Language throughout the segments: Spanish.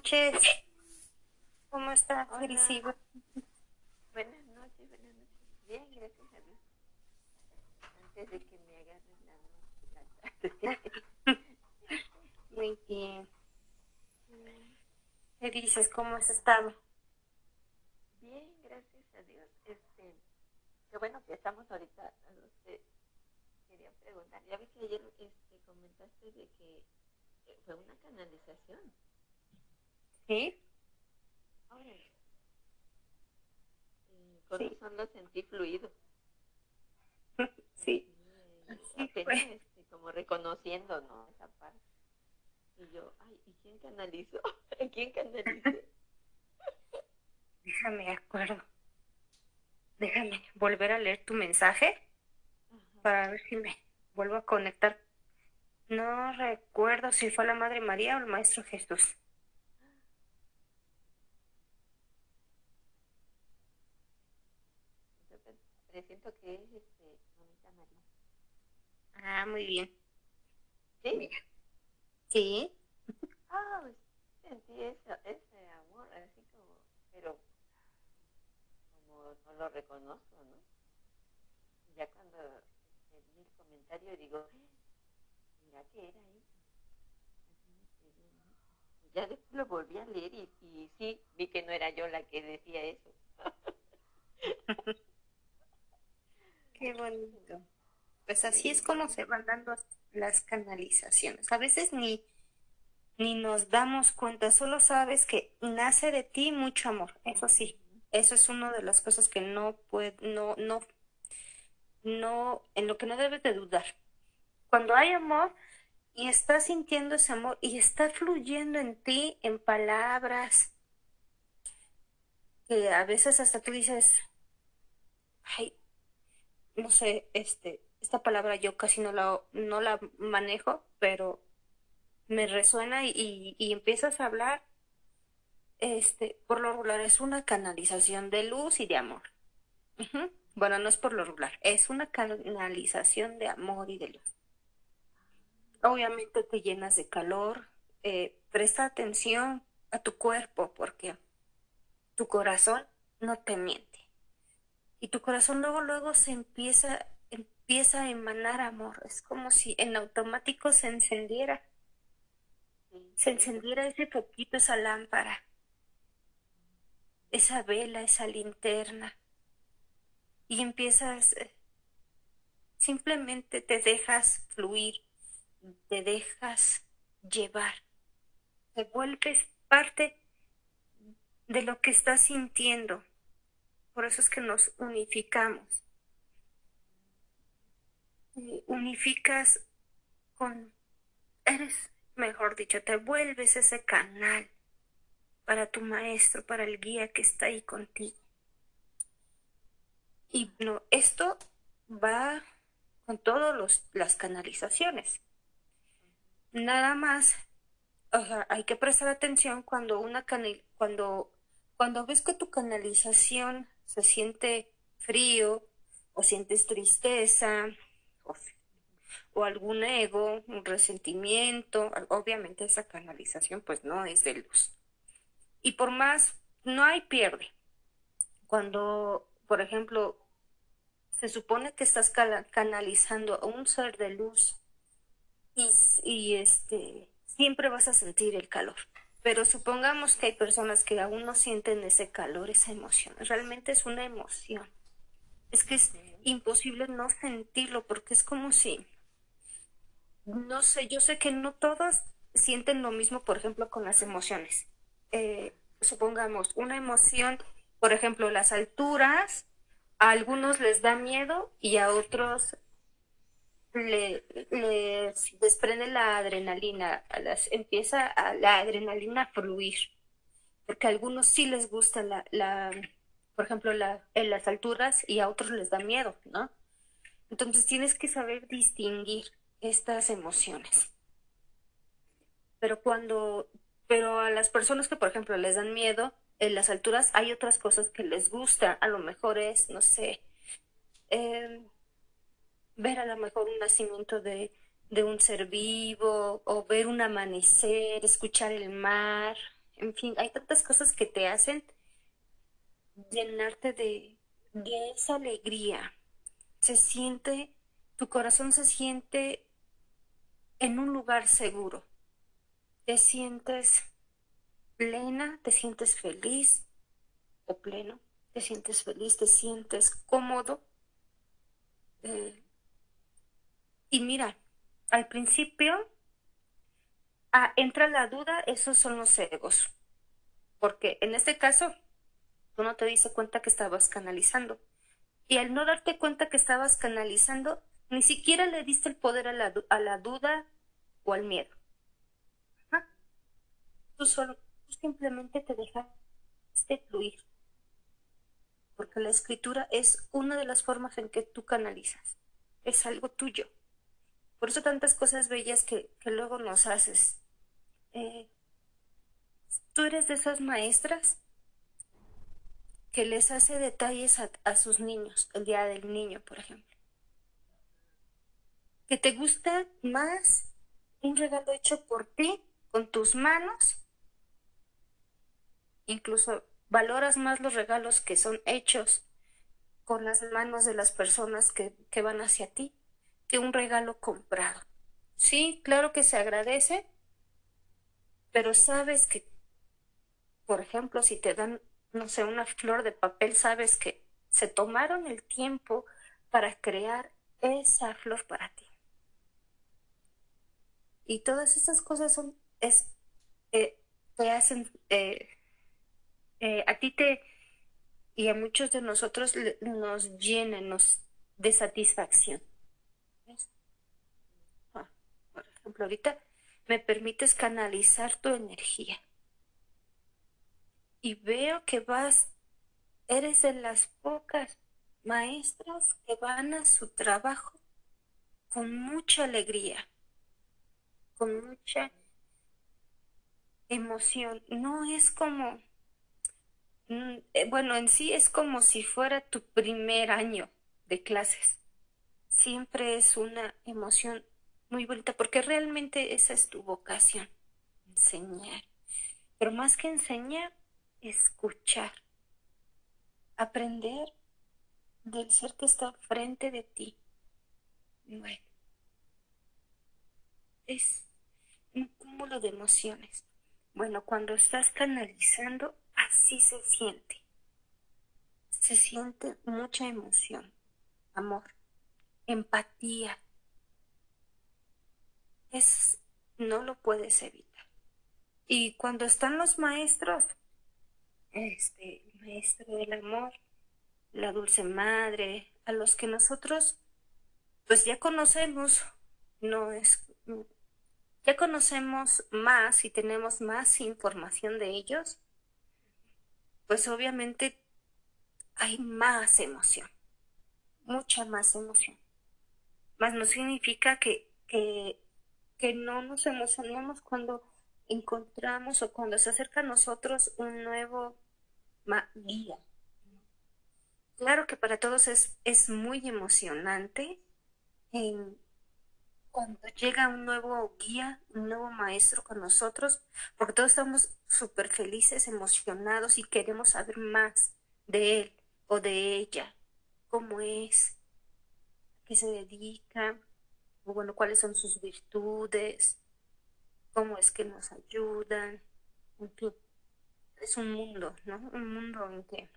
noches. ¿Cómo está. Felicigo? Buenas noches, buenas noches. Bien, gracias a Dios. Antes de que me agarren la noche, la tarde. Muy bien. ¿Qué dices? ¿Cómo has estado? Bien, gracias a Dios. Este, qué bueno que estamos ahorita. Quería preguntar. Ya vi que ayer este, comentaste de que eh, fue una canalización. ¿Sí? Con Sí. razón lo sentí fluido. Sí. Apenas fue. este, como reconociendo, ¿no? Esa parte. Y yo, ay, ¿y quién canalizó? ¿A quién canalicé? Déjame acuerdo. Déjame volver a leer tu mensaje Ajá. para ver si me vuelvo a conectar. No recuerdo si fue la Madre María o el Maestro Jesús. Yo presiento que es este, Mamita María. Ah, muy bien. ¿Sí? Sí. Ah, pues, sentí eso, ese amor, así como, pero como no lo reconozco, ¿no? Ya cuando este, vi el comentario digo, mira que era eso. Ya después lo volví a leer y, y sí, vi que no era yo la que decía eso. Qué bonito. Pues así es como se van dando las canalizaciones. A veces ni, ni nos damos cuenta, solo sabes que nace de ti mucho amor. Eso sí, eso es una de las cosas que no puede, no, no, no, en lo que no debes de dudar. Cuando hay amor y estás sintiendo ese amor y está fluyendo en ti en palabras que a veces hasta tú dices, ay, no sé, este, esta palabra yo casi no la, no la manejo, pero me resuena y, y, empiezas a hablar, este, por lo regular es una canalización de luz y de amor. Bueno, no es por lo regular, es una canalización de amor y de luz. Obviamente te llenas de calor, eh, presta atención a tu cuerpo porque tu corazón no te miente. Y tu corazón luego, luego se empieza, empieza a emanar amor. Es como si en automático se encendiera, se encendiera ese poquito, esa lámpara, esa vela, esa linterna. Y empiezas, eh, simplemente te dejas fluir, te dejas llevar, te vuelves parte de lo que estás sintiendo. Por eso es que nos unificamos. Unificas con, eres, mejor dicho, te vuelves ese canal para tu maestro, para el guía que está ahí contigo. Y no, esto va con todas las canalizaciones. Nada más, hay que prestar atención cuando una canal, cuando, cuando ves que tu canalización se siente frío o sientes tristeza o, o algún ego, un resentimiento, obviamente esa canalización pues no es de luz. Y por más, no hay pierde. Cuando, por ejemplo, se supone que estás canalizando a un ser de luz y, y este, siempre vas a sentir el calor. Pero supongamos que hay personas que aún no sienten ese calor, esa emoción. Realmente es una emoción. Es que es imposible no sentirlo porque es como si, no sé, yo sé que no todos sienten lo mismo, por ejemplo, con las emociones. Eh, supongamos una emoción, por ejemplo, las alturas, a algunos les da miedo y a otros le, les desprende la adrenalina, las, empieza a, la adrenalina a fluir, porque a algunos sí les gusta la, la por ejemplo, la, en las alturas y a otros les da miedo, ¿no? Entonces tienes que saber distinguir estas emociones. Pero cuando, pero a las personas que, por ejemplo, les dan miedo, en las alturas hay otras cosas que les gusta, a lo mejor es, no sé, eh, ver a lo mejor un nacimiento de, de un ser vivo o ver un amanecer, escuchar el mar, En fin, hay tantas cosas que te hacen llenarte de, de esa alegría. Se siente, tu corazón se siente en un lugar seguro. Te sientes plena, te sientes feliz o pleno, te sientes feliz, te sientes cómodo. Eh, y mira, al principio entra la duda, esos son los egos. Porque en este caso, tú no te diste cuenta que estabas canalizando. Y al no darte cuenta que estabas canalizando, ni siquiera le diste el poder a la, a la duda o al miedo. Tú, solo, simplemente te dejaste fluir. Porque la escritura es una de las formas en que tú canalizas. Es algo tuyo. Por eso tantas cosas bellas que, luego nos haces. Eh, tú eres de esas maestras que les hace detalles a, sus niños, el día del niño, por ejemplo. Que te gusta más un regalo hecho por ti, con tus manos. Incluso valoras más los regalos que son hechos con las manos de las personas que, que van hacia ti que un regalo comprado. Sí, claro que se agradece, pero sabes que, por ejemplo, si te dan, no sé, una flor de papel, sabes que se tomaron el tiempo para crear esa flor para ti. Y todas esas cosas son, es, eh, te hacen, eh, eh, a ti te, y a muchos de nosotros nos llenan nos, de satisfacción. Ejemplo, ahorita me permites canalizar tu energía. Y veo que vas, eres de las pocas maestras que van a su trabajo con mucha alegría, con mucha emoción. No es como, mm, eh, bueno, en sí es como si fuera tu primer año de clases. Siempre es una emoción muy bonita, porque realmente esa es tu vocación, enseñar. Pero más que enseñar, escuchar, aprender del ser que está frente de ti. Bueno, es un cúmulo de emociones. Bueno, cuando estás canalizando, así se siente. Se siente mucha emoción, amor, empatía, es, no lo puedes evitar. Y cuando están los maestros, este, maestro del amor, la dulce madre, a los que nosotros, pues ya conocemos, no es, ya conocemos más y tenemos más información de ellos, pues obviamente hay más emoción, mucha más emoción. Más no significa que, que que no nos emocionemos cuando encontramos o cuando se acerca a nosotros un nuevo guía. Claro que para todos es, es muy emocionante cuando llega un nuevo guía, un nuevo maestro con nosotros, porque todos estamos súper felices, emocionados y queremos saber más de él o de ella, cómo es, qué se dedica, bueno, cuáles son sus virtudes, cómo es que nos ayudan, es un mundo, ¿no? Un mundo en que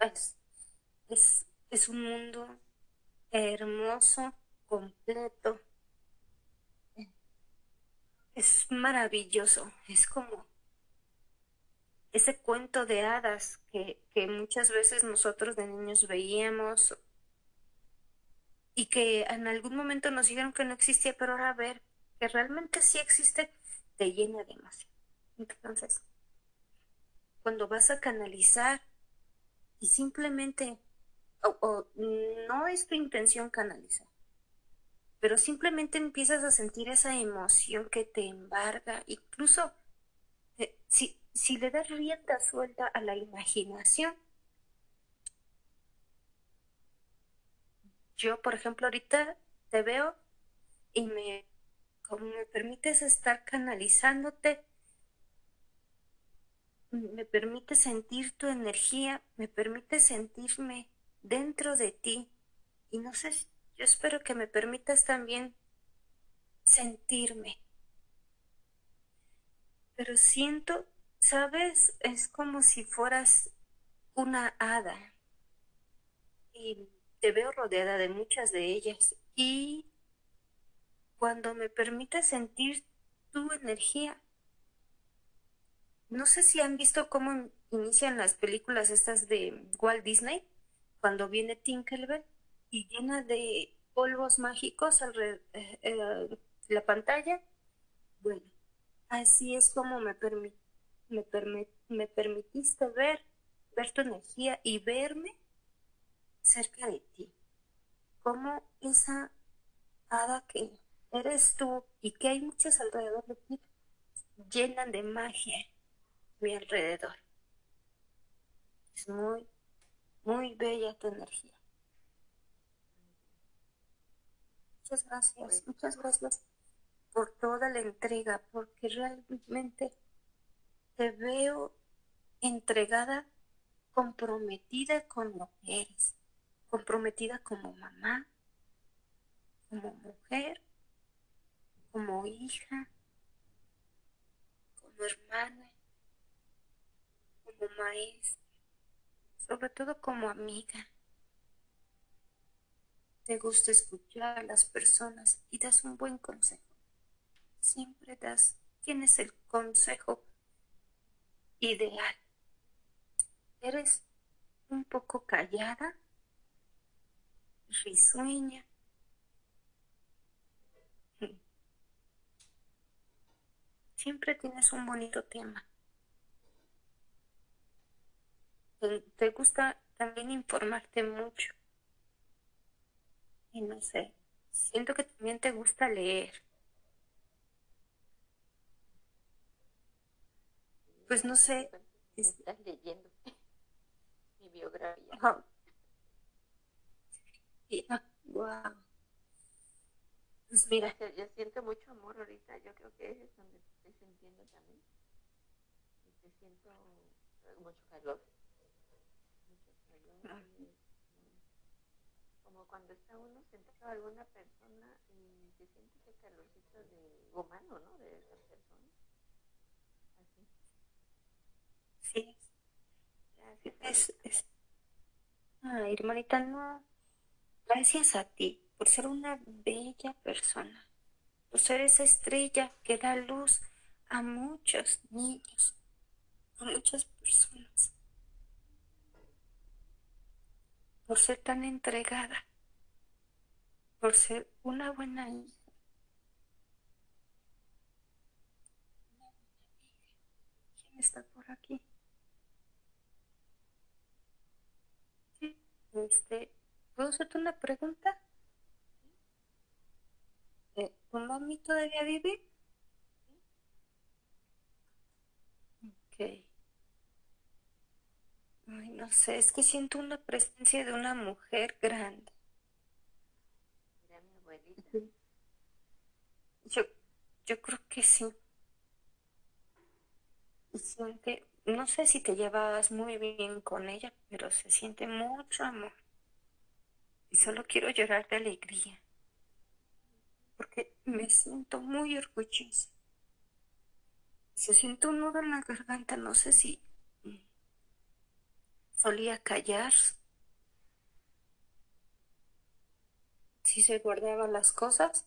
es, es, es un mundo hermoso, completo, es maravilloso, es como ese cuento de hadas que, que muchas veces nosotros de niños veíamos y que en algún momento nos dijeron que no existía, pero ahora ver que realmente sí existe, te llena de emoción. Entonces, cuando vas a canalizar y simplemente, o, no es tu intención canalizar, pero simplemente empiezas a sentir esa emoción que te embarga, incluso eh, si, si le das rienda suelta a la imaginación, yo, por ejemplo, ahorita te veo y me, como me permites estar canalizándote, me permite sentir tu energía, me permite sentirme dentro de ti. Y no sé, yo espero que me permitas también sentirme. Pero siento, ¿sabes? Es como si fueras una hada. Y te veo rodeada de muchas de ellas. Y cuando me permite sentir tu energía, no sé si han visto cómo inician las películas estas de Walt Disney, cuando viene Tinkerbell y llena de polvos mágicos alrededor de eh, la pantalla. Bueno, así es como me, me, me permitiste ver, ver tu energía y verme cerca de ti. Como esa hada que eres tú y que hay muchas alrededor de ti llenan de magia mi alrededor. Es muy, muy bella tu energía. Muchas gracias, muchas gracias por toda la entrega, porque realmente te veo entregada, comprometida con lo que eres, comprometida como mamá, como mujer, como hija, como hermana, como maestra, sobre todo como amiga. Te gusta escuchar a las personas y das un buen consejo. Siempre das, tienes el consejo ideal. Eres un poco callada, risueña. Siempre tienes un bonito tema. te gusta también informarte mucho. Y no sé, siento que también te gusta leer. Pues no sé. Estás leyendo mi biografía. Wow. Pues mira. Yo, siento mucho amor ahorita. Yo creo que es donde estoy sintiendo también. Y te siento mucho calor como cuando está uno sentado a alguna persona y se siente ese calorcito de humano, ¿no? De esa persona. Así. Sí. Gracias. Es, Ay, hermanita, no. Gracias a ti por ser una bella persona, por ser esa estrella que da luz a muchos niños, a muchas personas. por ser tan entregada, por ser una buena hija. ¿Quién está por aquí? Sí, este, ¿puedo hacerte una pregunta? Eh, ¿Tu mami todavía vive? Ok. Ay, no sé, es que siento una presencia de una mujer grande. Era mi abuelita. Yo, yo creo que sí. Siente, no sé si te llevas muy bien con ella, pero se siente mucho amor. Y solo quiero llorar de alegría. Porque me siento muy orgullosa. Se siente un nudo en la garganta, no sé si solía callar, si se guardaba las cosas.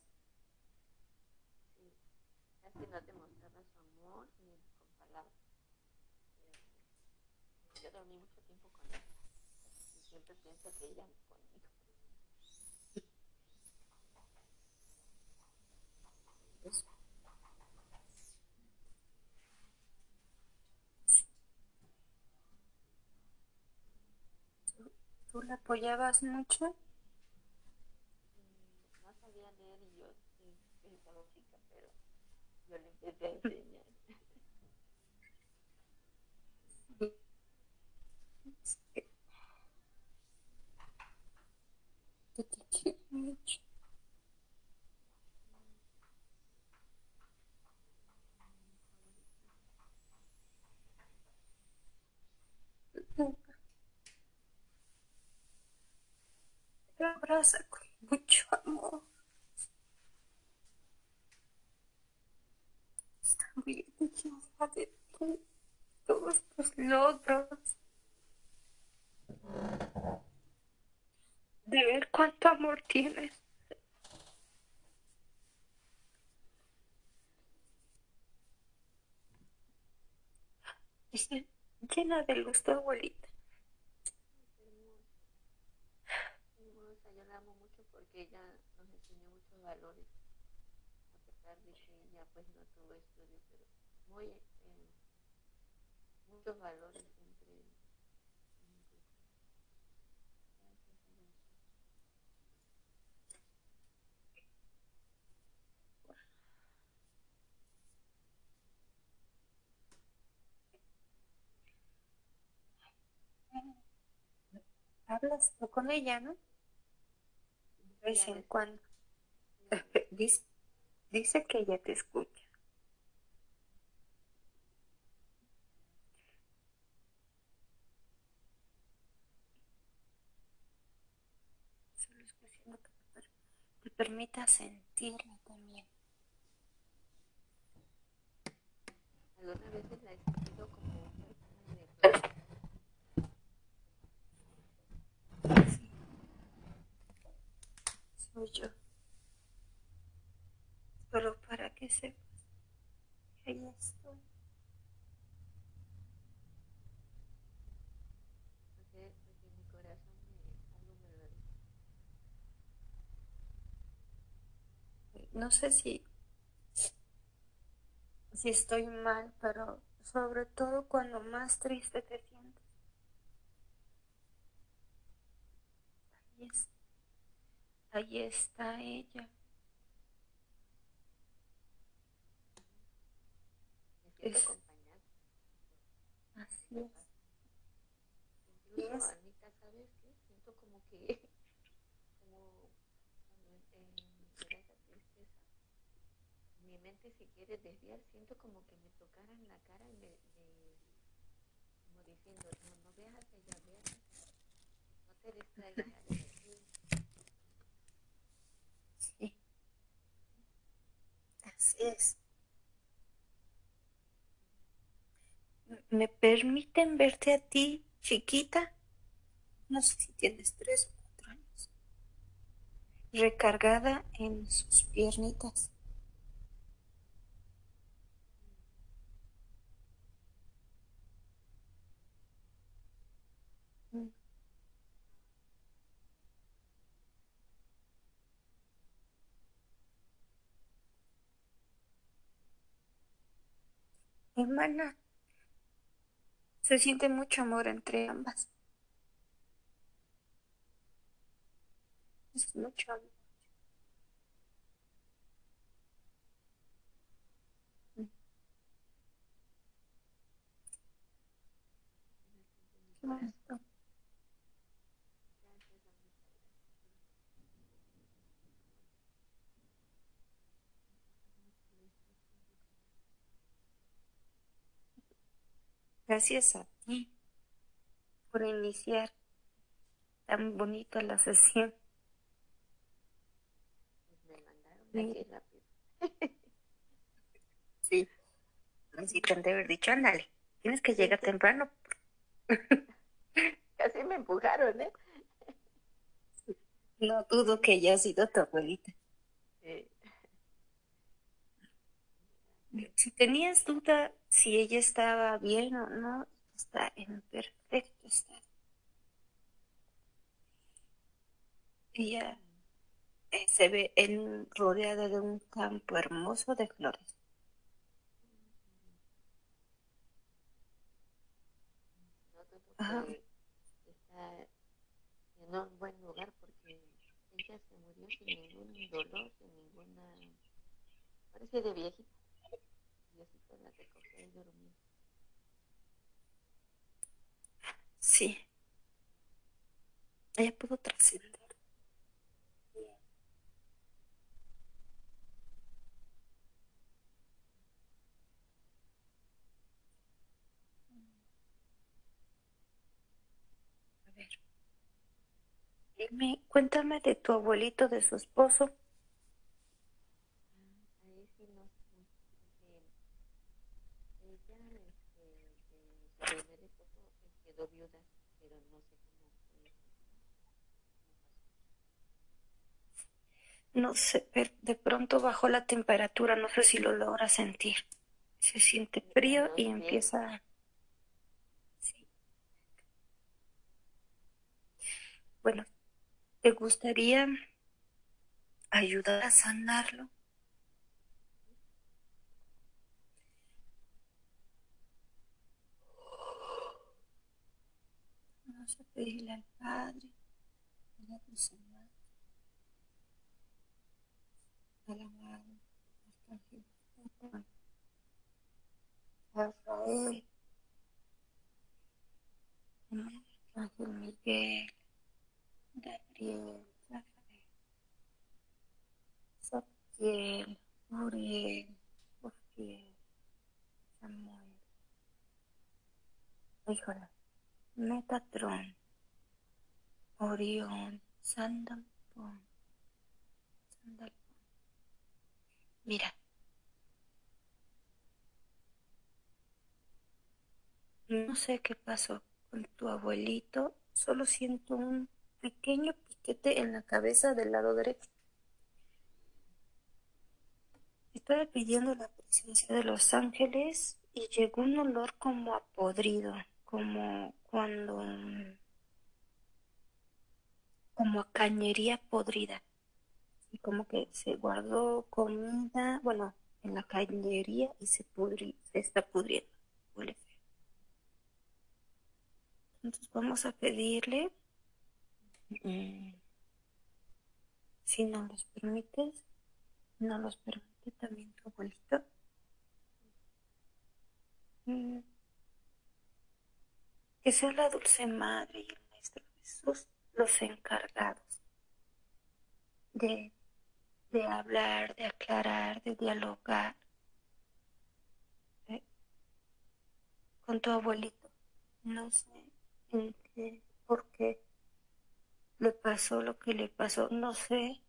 Sí, no demostraba su amor ni con palabras. Yo dormí mucho tiempo con ella y siempre pienso que ella conmigo. Pues, ¿Tú la apoyabas mucho? No sabía leer y yo estaba chica, pero yo le empecé a enseñar. Yo te quiero mucho. Abraza con mucho amor. Está bien llena de todos tus logros. De ver cuánto amor tienes. Llena de luz tu abuelita. hermosa, yo la amo mucho porque ella nos enseñó muchos valores, a pesar de que ella pues no tuvo estudio, pero muy, eh, muchos valores hermosa. Hablas tú con ella, ¿no? De vez en cuando. Dice, dice que ella te escucha. Solo es cuestión que te per- te permita sentirla también. Algunas veces la he sentido como. Sí, soy yo. Solo para que sepas que ahí estoy. No sé si, si estoy mal, pero sobre todo cuando más triste te sientes. Ahí, es- ahí está ella. Me siento Es-. Así es. Incluso, es- Anita, ¿sabes qué? Siento como que, como cuando en, esa tristeza, mi mente se quiere desviar, siento como que me tocaran la cara y me, me- como diciendo, no, no veas hacia allá, veas hacia no te distraigas. Sí. Así es. ¿Me permiten verte a ti, chiquita? No sé si tienes tres o cuatro años. Recargada en sus piernitas. Se siente mucho amor entre ambas. Es mucho amor. Mm. Gracias a ti por iniciar tan bonito la sesión. pues me mandaron Sí. aquí rápido. Sí. Así te han de haber dicho, ándale, tienes que llegar temprano. Casi me empujaron, ¿eh? No dudo que haya sido tu abuelita. Eh, Si tenías duda si ella estaba bien o no, está en perfecto estado. Ella eh, se ve en, rodeada de un campo hermoso de flores. Ajá. está en un buen lugar porque ella se murió sin ningún dolor, sin ninguna... Parece de viejita. Sí. Ella pudo trascender. Dime, cuéntame de tu abuelito, de su esposo. Ahí sí no sé, porque ella, este, de su primer esposo, eh, quedó viuda, pero no sé cómo fue eso, cómo pasó. No sé, pero de pronto bajó la temperatura, no sé si lo logras sentir. Se siente frío y empieza... Sí. Bueno, ¿te gustaría ayudar a sanarlo? Vamos a pedirle al Padre, a la Dulce Madre, a la Madre, Arcángel Miguel, a Rafael, Miguel, Gabriel, Rafael, Saquiel, Uriel, Uriel, Samuel, híjole, Metatron, Orión, Sandalpón, Sandalpón. Mira. No sé qué pasó con tu abuelito, solo siento un pequeño piquete en la cabeza del lado derecho. Estaba pidiendo la presencia de los ángeles y llegó un olor como a podrido, como cuando como a cañería podrida como que se guardó comida, bueno, en la cañería y se pudri, se está pudriendo, huele feo. Entonces vamos a pedirle, mm, si no los permites, no los permite también tu abuelito. Mm, que sea la dulce madre y el maestro Jesús los encargados de, de hablar, de aclarar, de dialogar ¿eh? con tu abuelito. No sé en qué, por qué le pasó lo que le pasó. No sé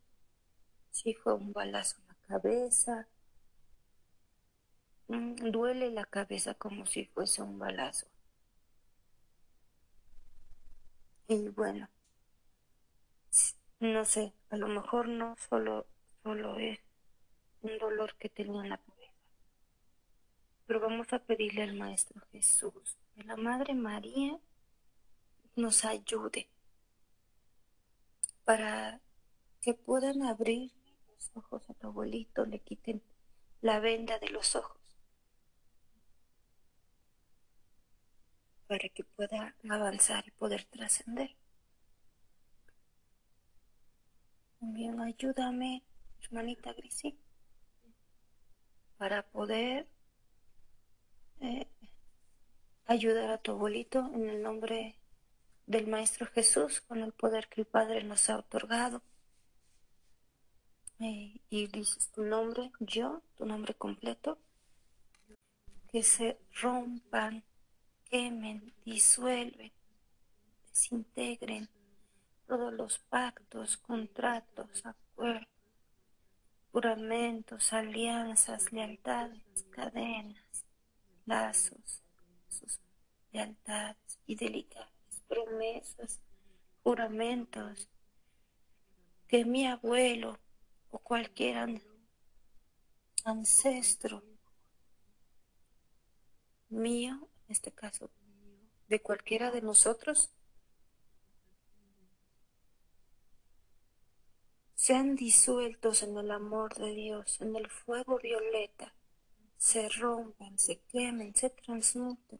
si fue un balazo en la cabeza. Mm, duele la cabeza como si fuese un balazo. Y bueno, no sé, a lo mejor no solo, solo es un dolor que tenía en la cabeza. Pero vamos a pedirle al Maestro Jesús, que la Madre María nos ayude para que puedan abrir los ojos a tu abuelito, le quiten la venda de los ojos, para que pueda avanzar y poder trascender. También ayúdame, hermanita Grisi, para poder eh, ayudar a tu abuelito en el nombre del Maestro Jesús, con el poder que el Padre nos ha otorgado. Eh, y dices tu nombre, yo, tu nombre completo, que se rompan, quemen, disuelven, desintegren todos los pactos, contratos, acuerdos, juramentos, alianzas, lealtades, cadenas, lazos, sus lealtades fidelidades, promesas, juramentos que mi abuelo o cualquier an ancestro mío, en este caso, de cualquiera de nosotros, sean disueltos en el amor de Dios, en el fuego violeta, se rompan, se quemen, se transmuten,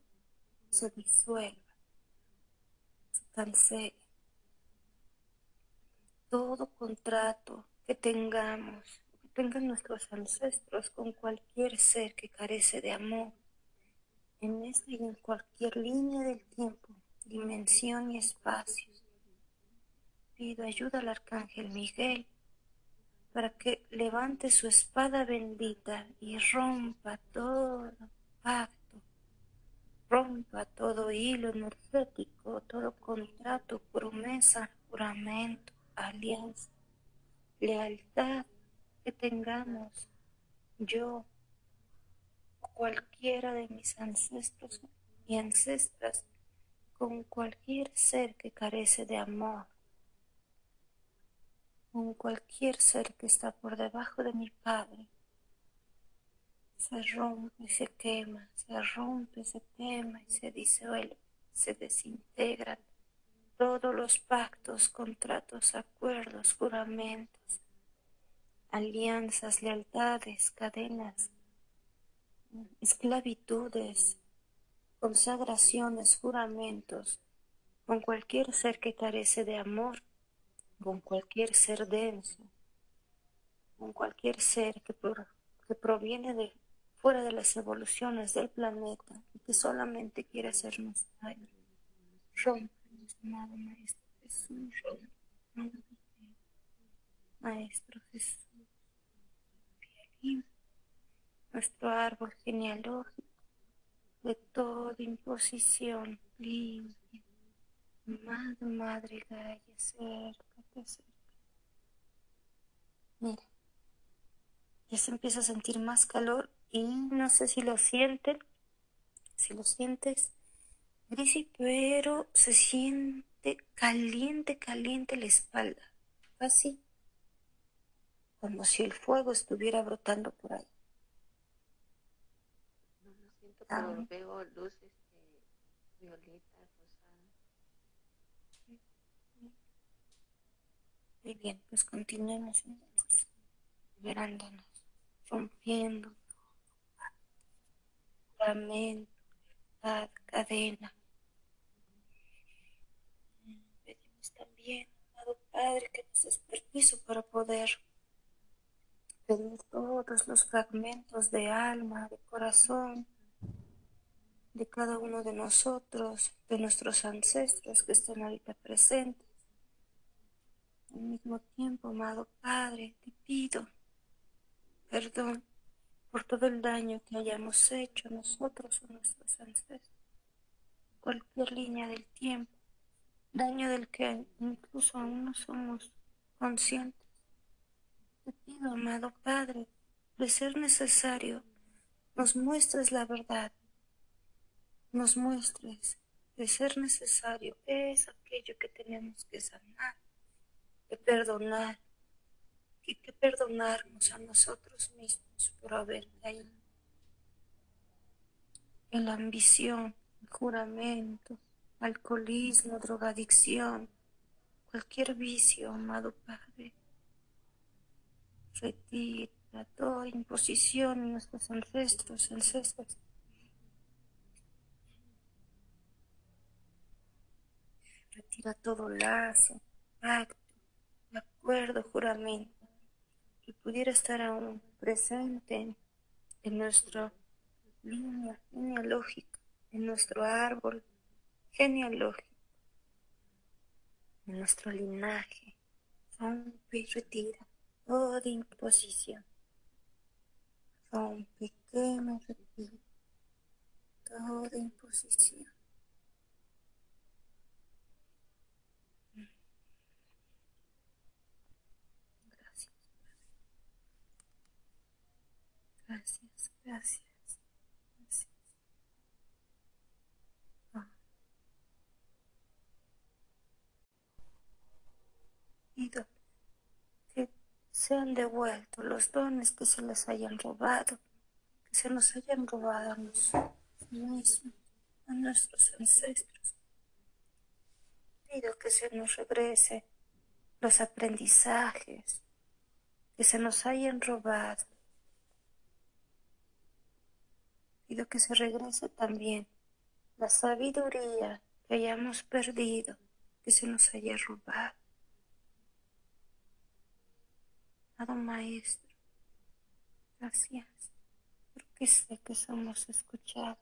se disuelvan, se cancelen. Todo contrato que tengamos, que tengan nuestros ancestros con cualquier ser que carece de amor, en esta y en cualquier línea del tiempo, dimensión y espacio. Pido ayuda al arcángel Miguel para que levante su espada bendita y rompa todo pacto, rompa todo hilo energético, todo contrato, promesa, juramento, alianza, lealtad que tengamos yo o cualquiera de mis ancestros y ancestras con cualquier ser que carece de amor, con cualquier ser que está por debajo de mi Padre, se rompe, se quema, se rompe, se quema y se disuelve, se desintegra. Todos los pactos, contratos, acuerdos, juramentos, alianzas, lealtades, cadenas, esclavitudes, consagraciones, juramentos, con cualquier ser que carece de amor, con cualquier ser denso, con cualquier ser que, que proviene de fuera de las evoluciones del planeta y que solamente quiere hacernos daño. Rompe, amado Maestro Jesús, Maestro Jesús, nuestro árbol genealógico de toda imposición limpia. Madre, Madre Gaia, acércate, Mira, ya se empieza a sentir más calor y no sé si lo sienten, si lo sientes, Grisi, pero se siente caliente, caliente la espalda, así, como si el fuego estuviera brotando por ahí. No lo siento, pero veo luces violetas, Muy bien, pues continuemos liberándonos, rompiendo juramento, cadena. Pedimos también, amado Padre, que nos des permiso para poder pedir todos los fragmentos de alma, de corazón, de cada uno de nosotros, de nuestros ancestros que están ahorita presentes. Al mismo tiempo, amado Padre, te pido perdón por todo el daño que hayamos hecho nosotros o nuestros ancestros, cualquier línea del tiempo, daño del que incluso aún no somos conscientes. Te pido, amado Padre, de ser necesario, nos muestres la verdad, nos muestres, de ser necesario, es aquello que tenemos que sanar, de perdonar, y que perdonarnos a nosotros mismos por haber caído en la ambición, el juramento, alcoholismo, drogadicción, cualquier vicio, amado Padre. Retira toda imposición en nuestros ancestros, ancestros. Retira todo lazo, pacto, acuerdo, juramento y pudiera estar aún presente en nuestra línea genealógica, en nuestro árbol genealógico, en nuestro linaje. Rompe y retira toda imposición. Rompe, quema y retira toda imposición. Gracias, gracias, gracias. Ah. que sean devueltos los dones que se les hayan robado, que se nos hayan robado a nosotros mismos, a nuestros ancestros. Pido que se nos regrese los aprendizajes que se nos hayan robado Pido que se regrese también la sabiduría que hayamos perdido, que se nos haya robado. Amado Maestro, gracias, porque sé que somos escuchados.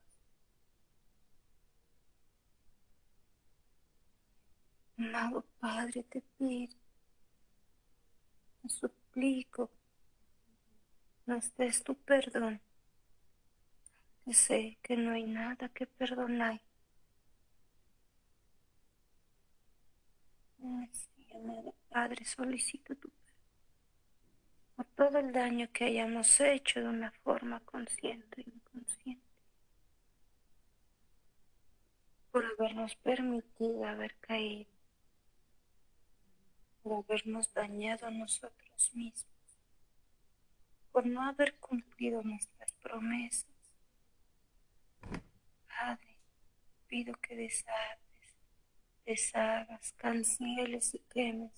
Amado Padre, te pido, te suplico, nos des tu perdón sé que no hay nada que perdonar. Padre, solicito tu por todo el daño que hayamos hecho de una forma consciente e inconsciente, por habernos permitido haber caído, por habernos dañado a nosotros mismos, por no haber cumplido nuestras promesas. Padre, pido que desates, deshagas, canceles y quemes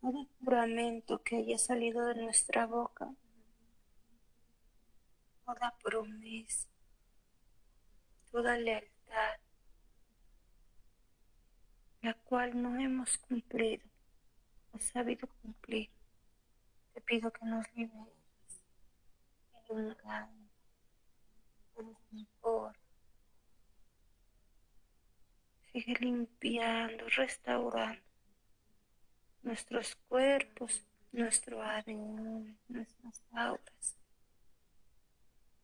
todo juramento que haya salido de nuestra boca, toda promesa, toda lealtad, la cual no hemos cumplido o sabido cumplir. Te pido que nos liberes engaño, del rencor. Sigue limpiando, restaurando nuestros cuerpos, nuestro ADN, nuestras auras.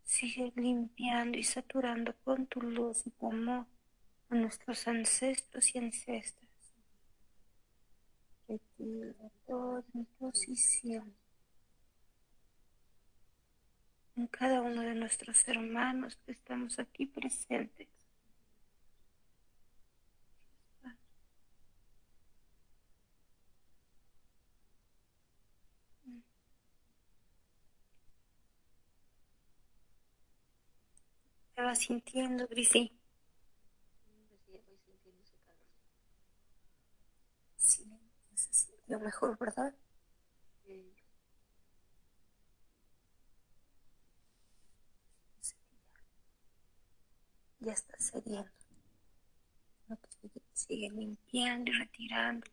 Sigue limpiando y saturando con tu luz y tu amor a nuestros ancestros y ancestras. Retira toda imposición en cada uno de nuestros hermanos que estamos aquí presentes. vas sintiendo, Grisi? Sí, lo mejor, ¿verdad? Ya está cediendo. Sigue limpiando y retirando.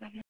Vamos.